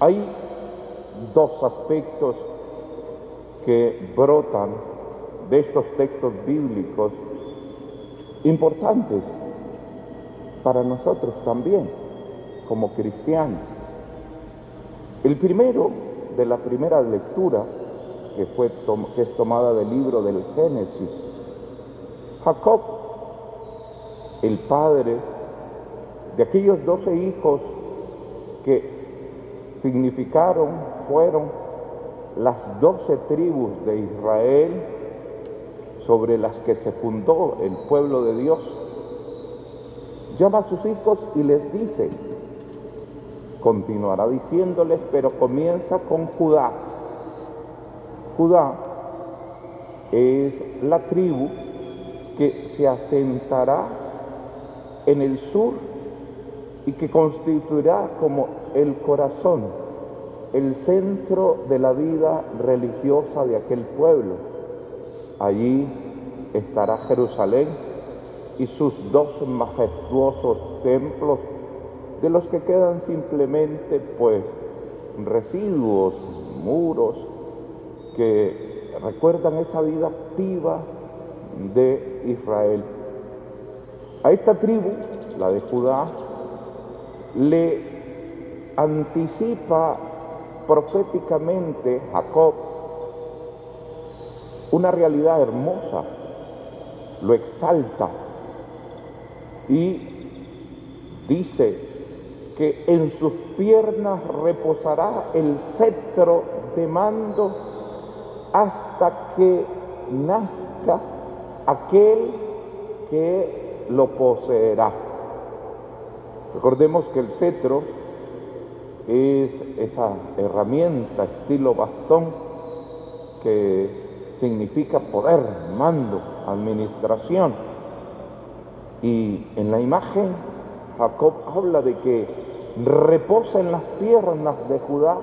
Hay dos aspectos que brotan de estos textos bíblicos importantes para nosotros también, como cristianos. El primero de la primera lectura, que, fue que es tomada del libro del Génesis, Jacob, el padre de aquellos doce hijos que significaron, fueron las doce tribus de Israel sobre las que se fundó el pueblo de Dios, llama a sus hijos y les dice, continuará diciéndoles, pero comienza con Judá. Judá es la tribu que se asentará en el sur y que constituirá como el corazón, el centro de la vida religiosa de aquel pueblo. Allí estará Jerusalén y sus dos majestuosos templos, de los que quedan simplemente pues residuos, muros, que recuerdan esa vida activa de Israel. A esta tribu, la de Judá, le anticipa proféticamente Jacob una realidad hermosa, lo exalta y dice que en sus piernas reposará el cetro de mando hasta que nazca aquel que lo poseerá. Recordemos que el cetro es esa herramienta estilo bastón que significa poder, mando, administración. Y en la imagen Jacob habla de que reposa en las piernas de Judá,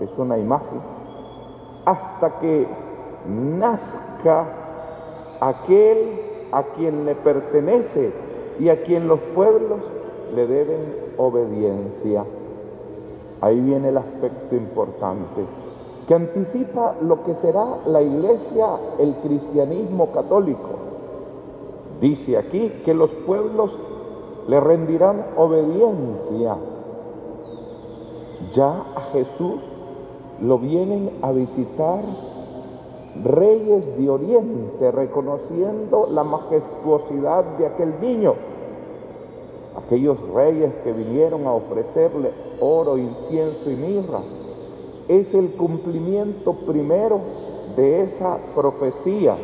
es una imagen, hasta que nazca aquel a quien le pertenece y a quien los pueblos le deben obediencia. Ahí viene el aspecto importante, que anticipa lo que será la iglesia, el cristianismo católico. Dice aquí que los pueblos le rendirán obediencia. Ya a Jesús lo vienen a visitar reyes de Oriente, reconociendo la majestuosidad de aquel niño aquellos reyes que vinieron a ofrecerle oro, incienso y mirra. Es el cumplimiento primero de esa profecía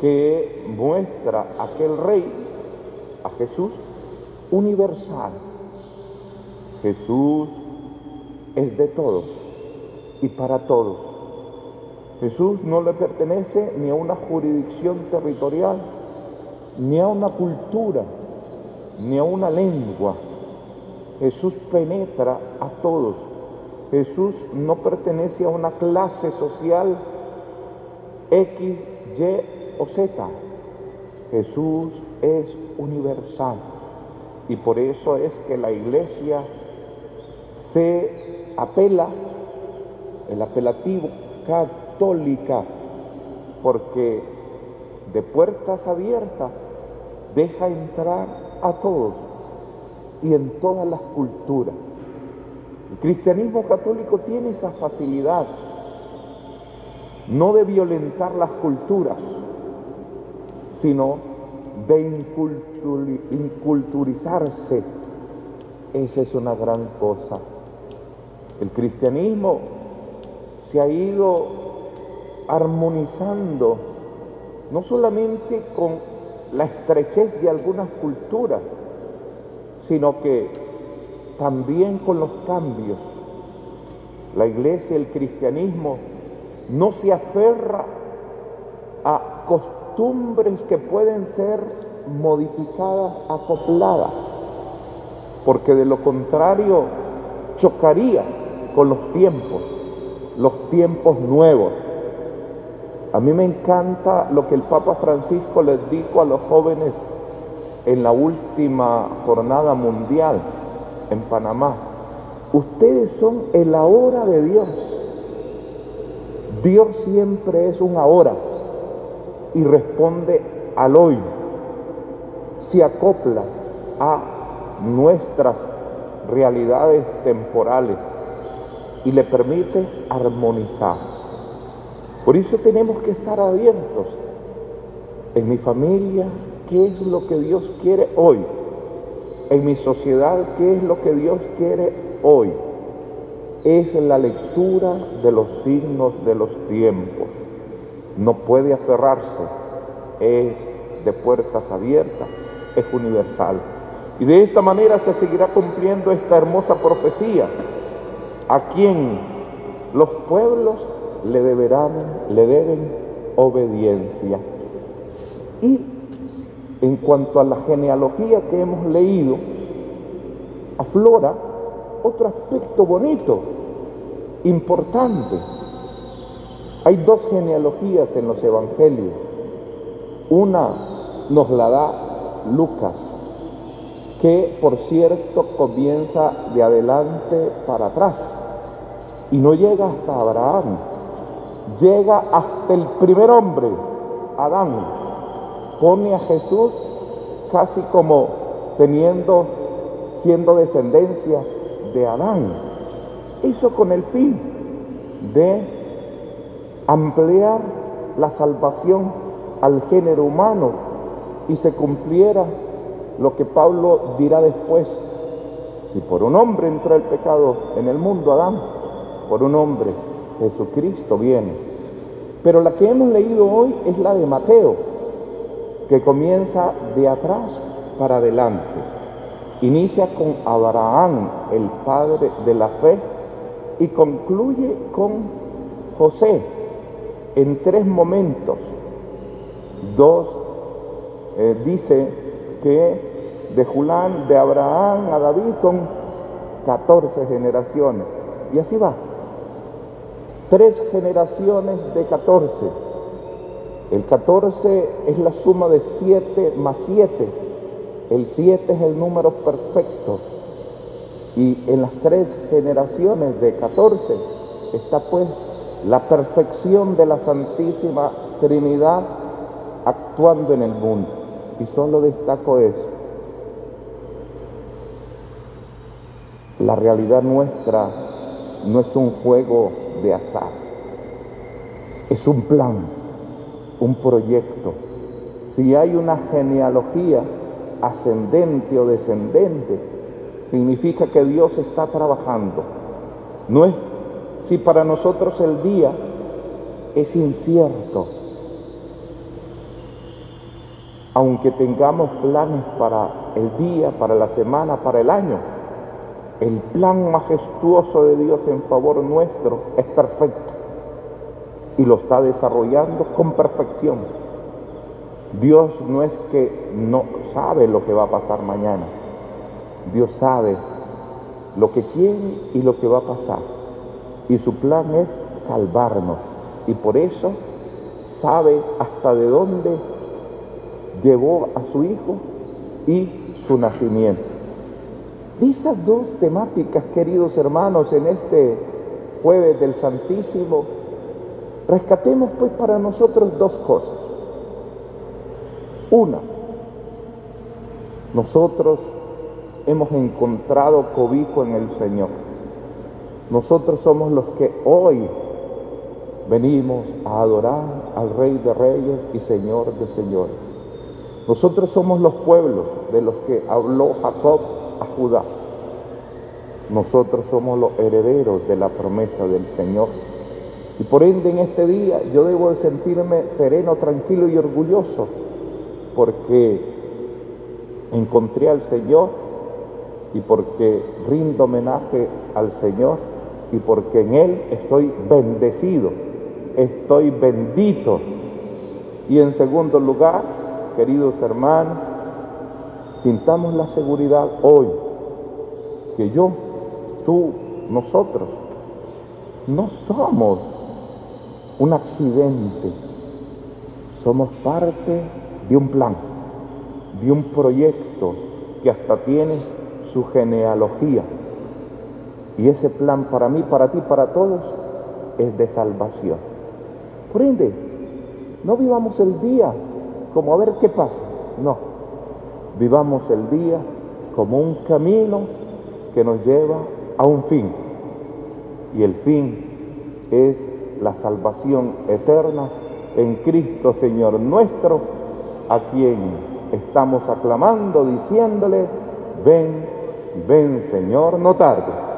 que muestra aquel rey, a Jesús, universal. Jesús es de todos y para todos. Jesús no le pertenece ni a una jurisdicción territorial, ni a una cultura, ni a una lengua. Jesús penetra a todos. Jesús no pertenece a una clase social X, Y o Z. Jesús es universal. Y por eso es que la iglesia se apela, el apelativo católica, porque de puertas abiertas deja entrar a todos y en todas las culturas. El cristianismo católico tiene esa facilidad, no de violentar las culturas, sino de inculturizarse. Esa es una gran cosa. El cristianismo se ha ido armonizando no solamente con la estrechez de algunas culturas, sino que también con los cambios. La iglesia, el cristianismo, no se aferra a costumbres que pueden ser modificadas, acopladas, porque de lo contrario chocaría con los tiempos, los tiempos nuevos. A mí me encanta lo que el Papa Francisco les dijo a los jóvenes en la última jornada mundial en Panamá. Ustedes son el ahora de Dios. Dios siempre es un ahora y responde al hoy. Se acopla a nuestras realidades temporales y le permite armonizar. Por eso tenemos que estar abiertos en mi familia, qué es lo que Dios quiere hoy. En mi sociedad, qué es lo que Dios quiere hoy. Es la lectura de los signos de los tiempos. No puede aferrarse. Es de puertas abiertas. Es universal. Y de esta manera se seguirá cumpliendo esta hermosa profecía a quien los pueblos le deberán, le deben obediencia. Y en cuanto a la genealogía que hemos leído, aflora otro aspecto bonito, importante. Hay dos genealogías en los evangelios. Una nos la da Lucas, que por cierto comienza de adelante para atrás y no llega hasta Abraham, llega hasta el primer hombre, Adán. Pone a Jesús casi como teniendo, siendo descendencia de Adán. Eso con el fin de ampliar la salvación al género humano y se cumpliera lo que Pablo dirá después. Si por un hombre entró el pecado en el mundo, Adán, por un hombre, Jesucristo viene. Pero la que hemos leído hoy es la de Mateo, que comienza de atrás para adelante. Inicia con Abraham, el padre de la fe, y concluye con José en tres momentos. Dos, eh, dice que de Julán, de Abraham a David son 14 generaciones. Y así va tres generaciones de 14. El 14 es la suma de 7 más 7. El 7 es el número perfecto. Y en las tres generaciones de 14 está pues la perfección de la Santísima Trinidad actuando en el mundo. Y solo destaco eso. La realidad nuestra no es un juego de azar. Es un plan, un proyecto. Si hay una genealogía ascendente o descendente, significa que Dios está trabajando. No es si para nosotros el día es incierto, aunque tengamos planes para el día, para la semana, para el año, el plan majestuoso de Dios en favor nuestro es perfecto y lo está desarrollando con perfección. Dios no es que no sabe lo que va a pasar mañana. Dios sabe lo que quiere y lo que va a pasar. Y su plan es salvarnos. Y por eso sabe hasta de dónde llevó a su Hijo y su nacimiento. Estas dos temáticas, queridos hermanos, en este jueves del Santísimo, rescatemos pues para nosotros dos cosas. Una, nosotros hemos encontrado cobijo en el Señor. Nosotros somos los que hoy venimos a adorar al Rey de Reyes y Señor de Señores. Nosotros somos los pueblos de los que habló Jacob Judá. Nosotros somos los herederos de la promesa del Señor. Y por ende en este día yo debo de sentirme sereno, tranquilo y orgulloso porque encontré al Señor y porque rindo homenaje al Señor y porque en Él estoy bendecido, estoy bendito. Y en segundo lugar, queridos hermanos, Sintamos la seguridad hoy que yo, tú, nosotros, no somos un accidente, somos parte de un plan, de un proyecto que hasta tiene su genealogía. Y ese plan para mí, para ti, para todos es de salvación. Por ende, no vivamos el día como a ver qué pasa. No, vivamos el día como un camino que nos lleva a un fin. Y el fin es la salvación eterna en Cristo Señor nuestro, a quien estamos aclamando, diciéndole, ven, ven Señor, no tardes.